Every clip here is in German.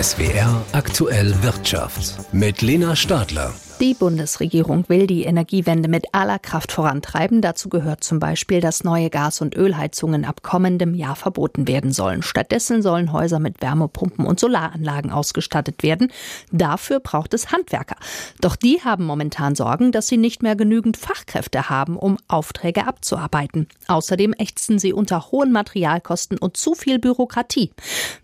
SWR aktuell Wirtschaft mit Lena Stadler. Die Bundesregierung will die Energiewende mit aller Kraft vorantreiben. Dazu gehört zum Beispiel, dass neue Gas- und Ölheizungen ab kommendem Jahr verboten werden sollen. Stattdessen sollen Häuser mit Wärmepumpen und Solaranlagen ausgestattet werden. Dafür braucht es Handwerker. Doch die haben momentan Sorgen, dass sie nicht mehr genügend Fachkräfte haben, um Aufträge abzuarbeiten. Außerdem ächzen sie unter hohen Materialkosten und zu viel Bürokratie.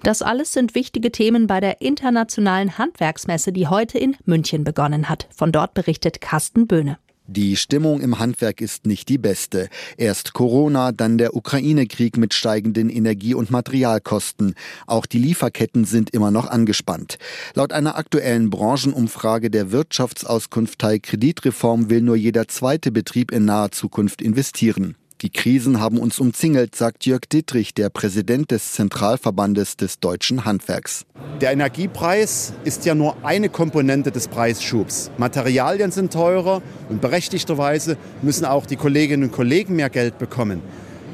Das alles sind wichtige Themen bei der internationalen Handwerksmesse, die heute in München begonnen hat. Von dort berichtet Carsten Böhne. Die Stimmung im Handwerk ist nicht die beste. Erst Corona, dann der Ukraine-Krieg mit steigenden Energie- und Materialkosten. Auch die Lieferketten sind immer noch angespannt. Laut einer aktuellen Branchenumfrage der Wirtschaftsauskunft Teil Kreditreform will nur jeder zweite Betrieb in naher Zukunft investieren. Die Krisen haben uns umzingelt, sagt Jörg Dittrich, der Präsident des Zentralverbandes des deutschen Handwerks. Der Energiepreis ist ja nur eine Komponente des Preisschubs. Materialien sind teurer und berechtigterweise müssen auch die Kolleginnen und Kollegen mehr Geld bekommen.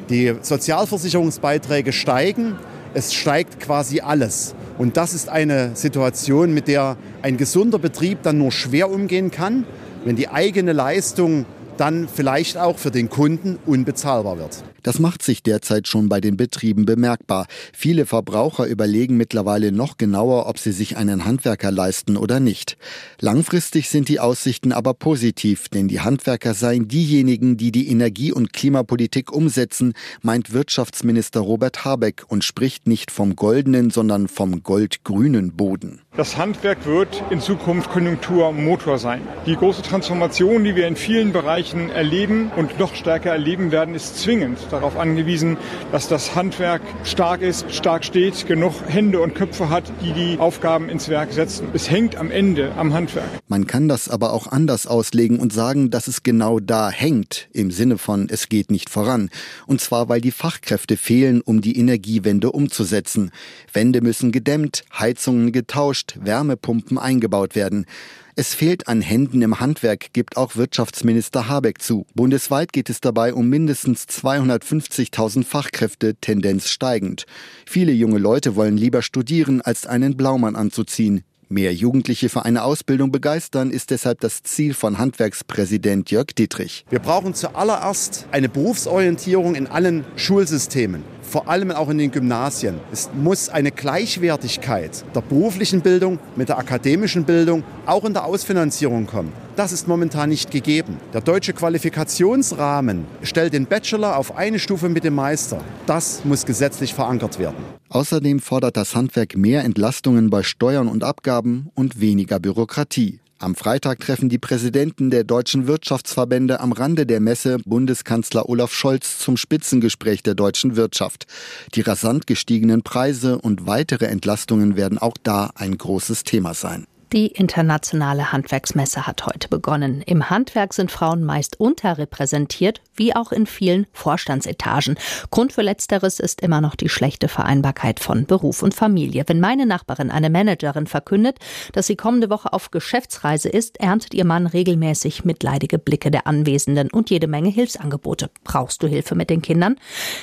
Die Sozialversicherungsbeiträge steigen, es steigt quasi alles. Und das ist eine Situation, mit der ein gesunder Betrieb dann nur schwer umgehen kann, wenn die eigene Leistung dann vielleicht auch für den Kunden unbezahlbar wird. Das macht sich derzeit schon bei den Betrieben bemerkbar. Viele Verbraucher überlegen mittlerweile noch genauer, ob sie sich einen Handwerker leisten oder nicht. Langfristig sind die Aussichten aber positiv, denn die Handwerker seien diejenigen, die die Energie- und Klimapolitik umsetzen, meint Wirtschaftsminister Robert Habeck und spricht nicht vom goldenen, sondern vom goldgrünen Boden. Das Handwerk wird in Zukunft Konjunkturmotor sein. Die große Transformation, die wir in vielen Bereichen erleben und noch stärker erleben werden, ist zwingend darauf angewiesen, dass das Handwerk stark ist, stark steht, genug Hände und Köpfe hat, die die Aufgaben ins Werk setzen. Es hängt am Ende am Handwerk. Man kann das aber auch anders auslegen und sagen, dass es genau da hängt, im Sinne von es geht nicht voran. Und zwar, weil die Fachkräfte fehlen, um die Energiewende umzusetzen. Wände müssen gedämmt, Heizungen getauscht, Wärmepumpen eingebaut werden. Es fehlt an Händen im Handwerk, gibt auch Wirtschaftsminister Habeck zu. Bundesweit geht es dabei um mindestens 250.000 Fachkräfte, Tendenz steigend. Viele junge Leute wollen lieber studieren, als einen Blaumann anzuziehen. Mehr Jugendliche für eine Ausbildung begeistern ist deshalb das Ziel von Handwerkspräsident Jörg Dietrich. Wir brauchen zuallererst eine Berufsorientierung in allen Schulsystemen vor allem auch in den Gymnasien. Es muss eine Gleichwertigkeit der beruflichen Bildung mit der akademischen Bildung auch in der Ausfinanzierung kommen. Das ist momentan nicht gegeben. Der deutsche Qualifikationsrahmen stellt den Bachelor auf eine Stufe mit dem Meister. Das muss gesetzlich verankert werden. Außerdem fordert das Handwerk mehr Entlastungen bei Steuern und Abgaben und weniger Bürokratie. Am Freitag treffen die Präsidenten der deutschen Wirtschaftsverbände am Rande der Messe Bundeskanzler Olaf Scholz zum Spitzengespräch der deutschen Wirtschaft. Die rasant gestiegenen Preise und weitere Entlastungen werden auch da ein großes Thema sein. Die internationale Handwerksmesse hat heute begonnen. Im Handwerk sind Frauen meist unterrepräsentiert, wie auch in vielen Vorstandsetagen. Grund für letzteres ist immer noch die schlechte Vereinbarkeit von Beruf und Familie. Wenn meine Nachbarin, eine Managerin, verkündet, dass sie kommende Woche auf Geschäftsreise ist, erntet ihr Mann regelmäßig mitleidige Blicke der Anwesenden und jede Menge Hilfsangebote. Brauchst du Hilfe mit den Kindern?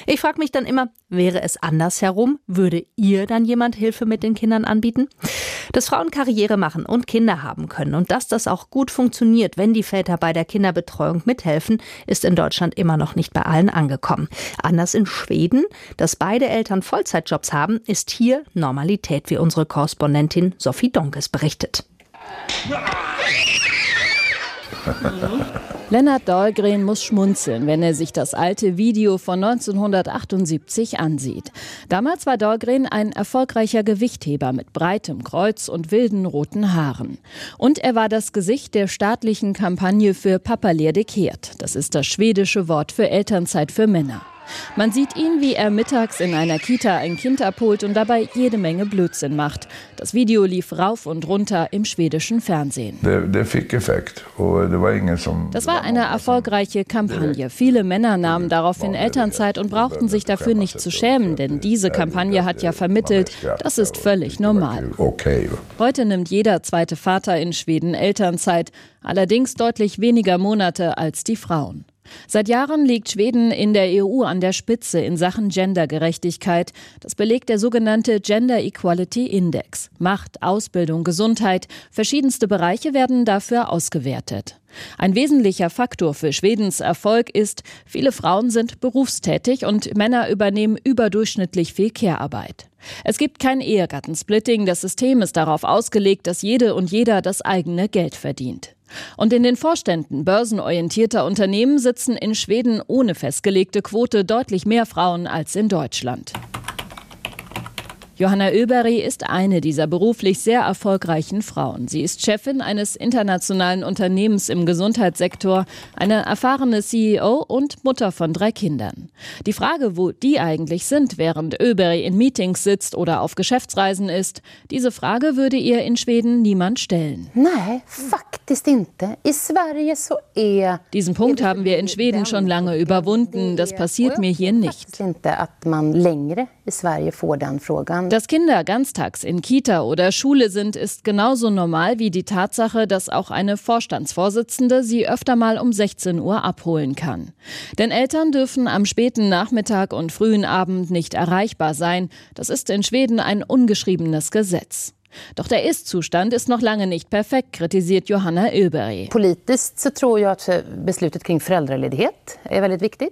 Ich frage mich dann immer, wäre es andersherum? Würde ihr dann jemand Hilfe mit den Kindern anbieten? Dass Frauen Karriere machen machen und Kinder haben können. Und dass das auch gut funktioniert, wenn die Väter bei der Kinderbetreuung mithelfen, ist in Deutschland immer noch nicht bei allen angekommen. Anders in Schweden, dass beide Eltern Vollzeitjobs haben, ist hier Normalität, wie unsere Korrespondentin Sophie Donkes berichtet. Lennart Dahlgren muss schmunzeln, wenn er sich das alte Video von 1978 ansieht. Damals war Dahlgren ein erfolgreicher Gewichtheber mit breitem Kreuz und wilden roten Haaren. Und er war das Gesicht der staatlichen Kampagne für Papa kehrt. Das ist das schwedische Wort für Elternzeit für Männer. Man sieht ihn, wie er mittags in einer Kita ein Kind abholt und dabei jede Menge Blödsinn macht. Das Video lief rauf und runter im schwedischen Fernsehen. Das war eine erfolgreiche Kampagne. Viele Männer nahmen daraufhin Elternzeit und brauchten sich dafür nicht zu schämen, denn diese Kampagne hat ja vermittelt, das ist völlig normal. Heute nimmt jeder zweite Vater in Schweden Elternzeit, allerdings deutlich weniger Monate als die Frauen. Seit Jahren liegt Schweden in der EU an der Spitze in Sachen Gendergerechtigkeit. Das belegt der sogenannte Gender Equality Index. Macht, Ausbildung, Gesundheit, verschiedenste Bereiche werden dafür ausgewertet. Ein wesentlicher Faktor für Schwedens Erfolg ist, viele Frauen sind berufstätig und Männer übernehmen überdurchschnittlich viel Care-Arbeit. Es gibt kein Ehegattensplitting, das System ist darauf ausgelegt, dass jede und jeder das eigene Geld verdient. Und in den Vorständen börsenorientierter Unternehmen sitzen in Schweden ohne festgelegte Quote deutlich mehr Frauen als in Deutschland. Johanna Oeberry ist eine dieser beruflich sehr erfolgreichen Frauen. Sie ist Chefin eines internationalen Unternehmens im Gesundheitssektor, eine erfahrene CEO und Mutter von drei Kindern. Die Frage, wo die eigentlich sind, während Oeberry in Meetings sitzt oder auf Geschäftsreisen ist, diese Frage würde ihr in Schweden niemand stellen. Nein, faktiskt inte. I Sverige so eher. Diesen Punkt haben wir in Schweden schon lange überwunden. Das passiert mir hier nicht. Inte att man längre i Sverige får den frågan. Dass Kinder ganztags in Kita oder Schule sind, ist genauso normal wie die Tatsache, dass auch eine Vorstandsvorsitzende sie öfter mal um 16 Uhr abholen kann. Denn Eltern dürfen am späten Nachmittag und frühen Abend nicht erreichbar sein. Das ist in Schweden ein ungeschriebenes Gesetz. Doch der Ist-Zustand ist noch lange nicht perfekt, kritisiert Johanna Öberg.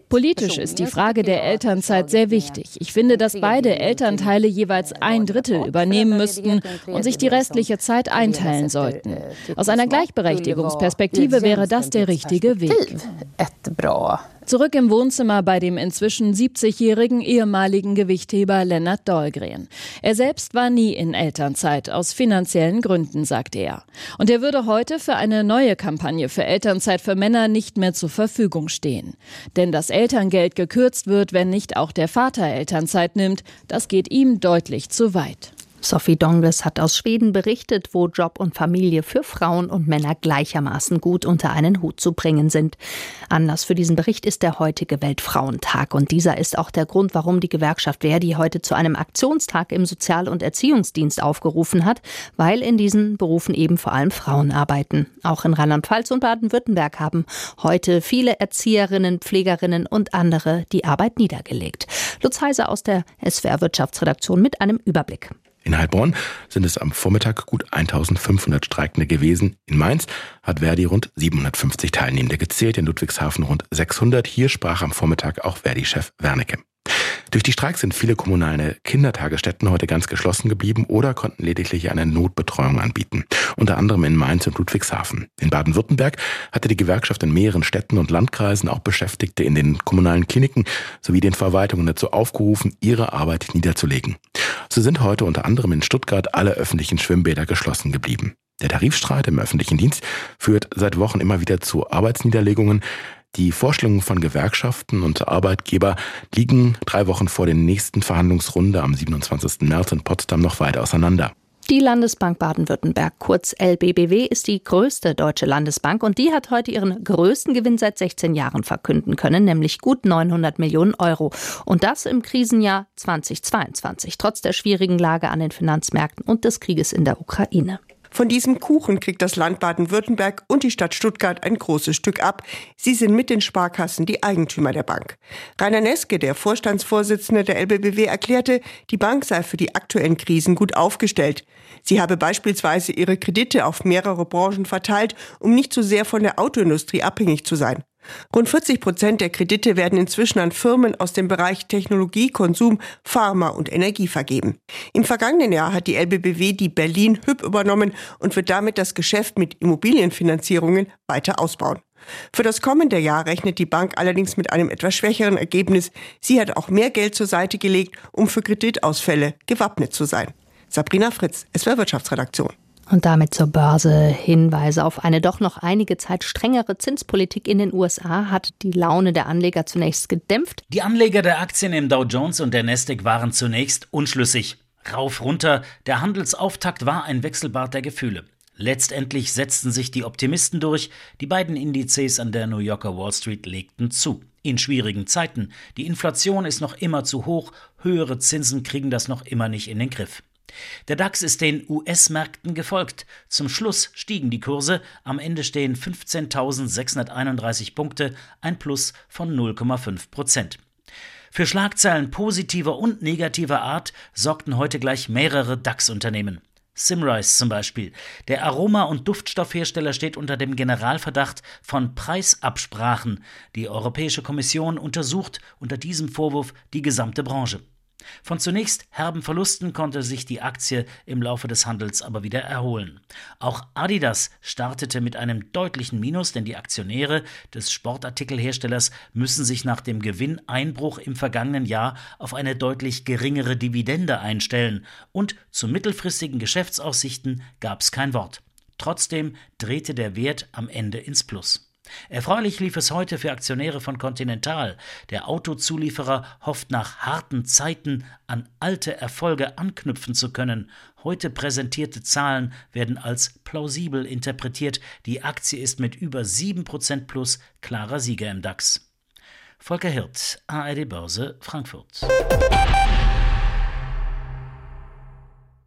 Politisch Politisch ist die Frage der Elternzeit sehr wichtig. Ich finde, dass beide Elternteile jeweils ein Drittel übernehmen müssten und sich die restliche Zeit einteilen sollten. Aus einer Gleichberechtigungsperspektive wäre das der richtige Weg. Zurück im Wohnzimmer bei dem inzwischen 70-jährigen ehemaligen Gewichtheber Lennart Dahlgren. Er selbst war nie in Elternzeit, aus finanziellen Gründen, sagt er. Und er würde heute für eine neue Kampagne für Elternzeit für Männer nicht mehr zur Verfügung stehen. Denn dass Elterngeld gekürzt wird, wenn nicht auch der Vater Elternzeit nimmt, das geht ihm deutlich zu weit. Sophie Dongles hat aus Schweden berichtet, wo Job und Familie für Frauen und Männer gleichermaßen gut unter einen Hut zu bringen sind. Anlass für diesen Bericht ist der heutige Weltfrauentag. Und dieser ist auch der Grund, warum die Gewerkschaft Verdi heute zu einem Aktionstag im Sozial- und Erziehungsdienst aufgerufen hat, weil in diesen Berufen eben vor allem Frauen arbeiten. Auch in Rheinland-Pfalz und Baden-Württemberg haben heute viele Erzieherinnen, Pflegerinnen und andere die Arbeit niedergelegt. Lutz Heiser aus der SWR Wirtschaftsredaktion mit einem Überblick. In Heilbronn sind es am Vormittag gut 1500 Streikende gewesen. In Mainz hat Verdi rund 750 Teilnehmende gezählt, in Ludwigshafen rund 600. Hier sprach am Vormittag auch Verdi-Chef Wernicke. Durch die Streiks sind viele kommunale Kindertagesstätten heute ganz geschlossen geblieben oder konnten lediglich eine Notbetreuung anbieten. Unter anderem in Mainz und Ludwigshafen. In Baden-Württemberg hatte die Gewerkschaft in mehreren Städten und Landkreisen auch Beschäftigte in den kommunalen Kliniken sowie den Verwaltungen dazu aufgerufen, ihre Arbeit niederzulegen. So sind heute unter anderem in Stuttgart alle öffentlichen Schwimmbäder geschlossen geblieben. Der Tarifstreit im öffentlichen Dienst führt seit Wochen immer wieder zu Arbeitsniederlegungen. Die Vorstellungen von Gewerkschaften und Arbeitgeber liegen drei Wochen vor der nächsten Verhandlungsrunde am 27. März in Potsdam noch weit auseinander. Die Landesbank Baden-Württemberg, kurz LBBW, ist die größte deutsche Landesbank und die hat heute ihren größten Gewinn seit 16 Jahren verkünden können, nämlich gut 900 Millionen Euro. Und das im Krisenjahr 2022, trotz der schwierigen Lage an den Finanzmärkten und des Krieges in der Ukraine. Von diesem Kuchen kriegt das Land Baden-Württemberg und die Stadt Stuttgart ein großes Stück ab. Sie sind mit den Sparkassen die Eigentümer der Bank. Rainer Neske, der Vorstandsvorsitzende der LBBW, erklärte, die Bank sei für die aktuellen Krisen gut aufgestellt. Sie habe beispielsweise ihre Kredite auf mehrere Branchen verteilt, um nicht zu sehr von der Autoindustrie abhängig zu sein. Rund 40 Prozent der Kredite werden inzwischen an Firmen aus dem Bereich Technologie, Konsum, Pharma und Energie vergeben. Im vergangenen Jahr hat die LBBW die Berlin Hüb übernommen und wird damit das Geschäft mit Immobilienfinanzierungen weiter ausbauen. Für das kommende Jahr rechnet die Bank allerdings mit einem etwas schwächeren Ergebnis. Sie hat auch mehr Geld zur Seite gelegt, um für Kreditausfälle gewappnet zu sein. Sabrina Fritz, SWR Wirtschaftsredaktion. Und damit zur Börse. Hinweise auf eine doch noch einige Zeit strengere Zinspolitik in den USA hat die Laune der Anleger zunächst gedämpft. Die Anleger der Aktien im Dow Jones und der Nasdaq waren zunächst unschlüssig. Rauf runter, der Handelsauftakt war ein Wechselbad der Gefühle. Letztendlich setzten sich die Optimisten durch, die beiden Indizes an der New Yorker Wall Street legten zu. In schwierigen Zeiten. Die Inflation ist noch immer zu hoch, höhere Zinsen kriegen das noch immer nicht in den Griff. Der DAX ist den US-Märkten gefolgt. Zum Schluss stiegen die Kurse. Am Ende stehen 15.631 Punkte, ein Plus von 0,5 Prozent. Für Schlagzeilen positiver und negativer Art sorgten heute gleich mehrere DAX-Unternehmen. Simrise zum Beispiel. Der Aroma- und Duftstoffhersteller steht unter dem Generalverdacht von Preisabsprachen. Die Europäische Kommission untersucht unter diesem Vorwurf die gesamte Branche. Von zunächst herben Verlusten konnte sich die Aktie im Laufe des Handels aber wieder erholen. Auch Adidas startete mit einem deutlichen Minus, denn die Aktionäre des Sportartikelherstellers müssen sich nach dem Gewinneinbruch im vergangenen Jahr auf eine deutlich geringere Dividende einstellen und zu mittelfristigen Geschäftsaussichten gab es kein Wort. Trotzdem drehte der Wert am Ende ins Plus. Erfreulich lief es heute für Aktionäre von Continental. Der Autozulieferer hofft nach harten Zeiten an alte Erfolge anknüpfen zu können. Heute präsentierte Zahlen werden als plausibel interpretiert. Die Aktie ist mit über 7% plus klarer Sieger im DAX. Volker Hirt, ARD Börse, Frankfurt.